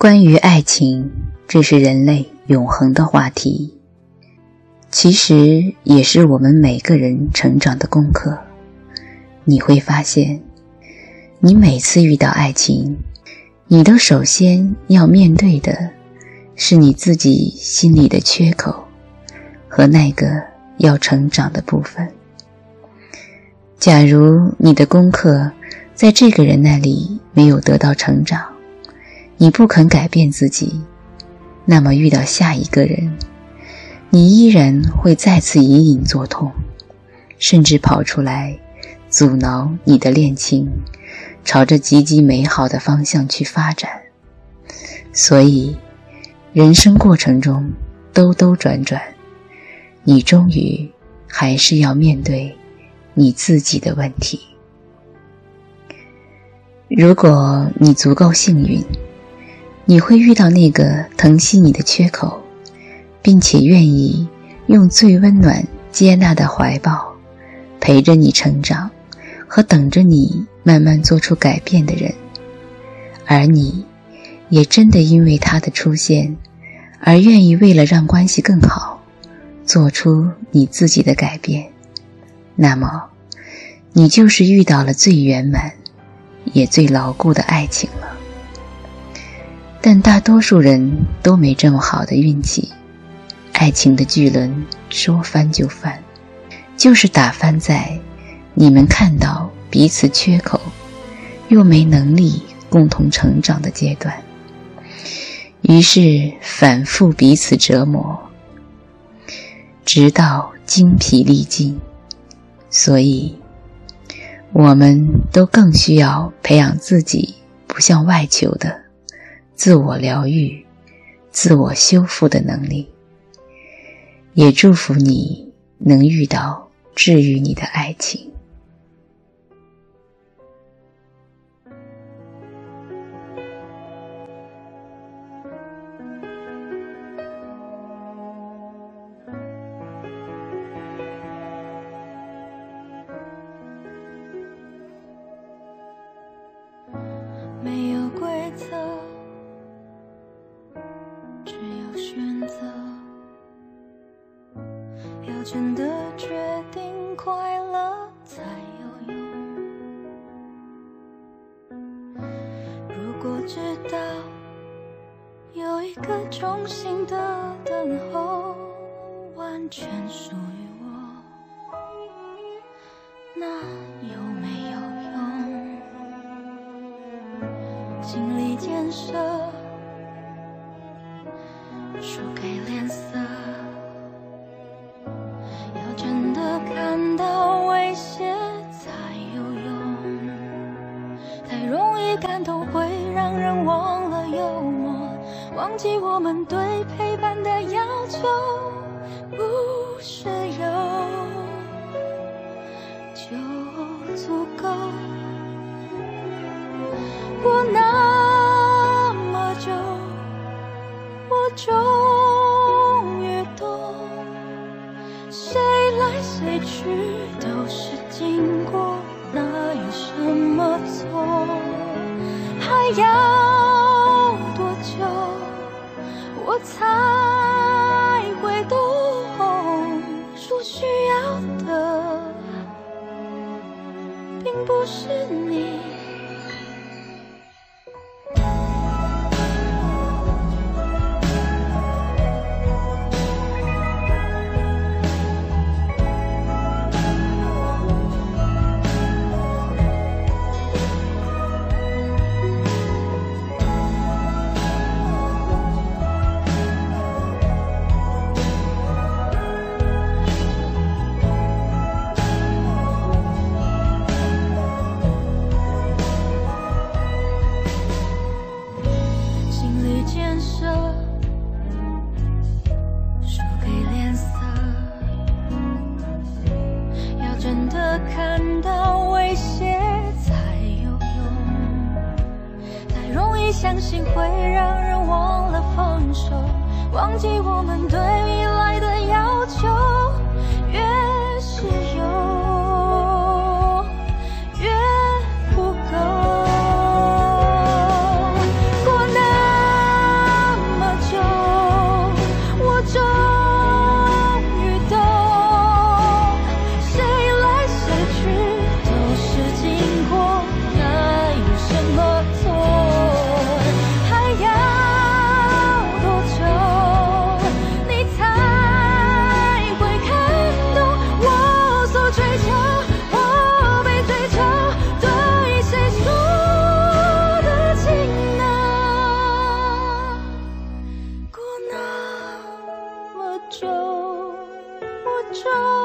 关于爱情，这是人类永恒的话题，其实也是我们每个人成长的功课。你会发现，你每次遇到爱情，你都首先要面对的是你自己心里的缺口和那个要成长的部分。假如你的功课在这个人那里没有得到成长，你不肯改变自己，那么遇到下一个人，你依然会再次隐隐作痛，甚至跑出来阻挠你的恋情朝着积极美好的方向去发展。所以，人生过程中兜兜转转，你终于还是要面对你自己的问题。如果你足够幸运。你会遇到那个疼惜你的缺口，并且愿意用最温暖、接纳的怀抱陪着你成长，和等着你慢慢做出改变的人，而你，也真的因为他的出现，而愿意为了让关系更好，做出你自己的改变，那么，你就是遇到了最圆满，也最牢固的爱情了。但大多数人都没这么好的运气，爱情的巨轮说翻就翻，就是打翻在你们看到彼此缺口，又没能力共同成长的阶段，于是反复彼此折磨，直到精疲力尽。所以，我们都更需要培养自己不向外求的。自我疗愈、自我修复的能力，也祝福你能遇到治愈你的爱情。没有规则真的决定快乐才有用。如果知道有一个衷心的等候，完全属于我，那有没有用？心理建设是有就足够。过那么久，我终于懂，谁来谁去都是经过，哪有什么错？还要。你。相信会让人忘了放手，忘记我们对未来的要求。有我就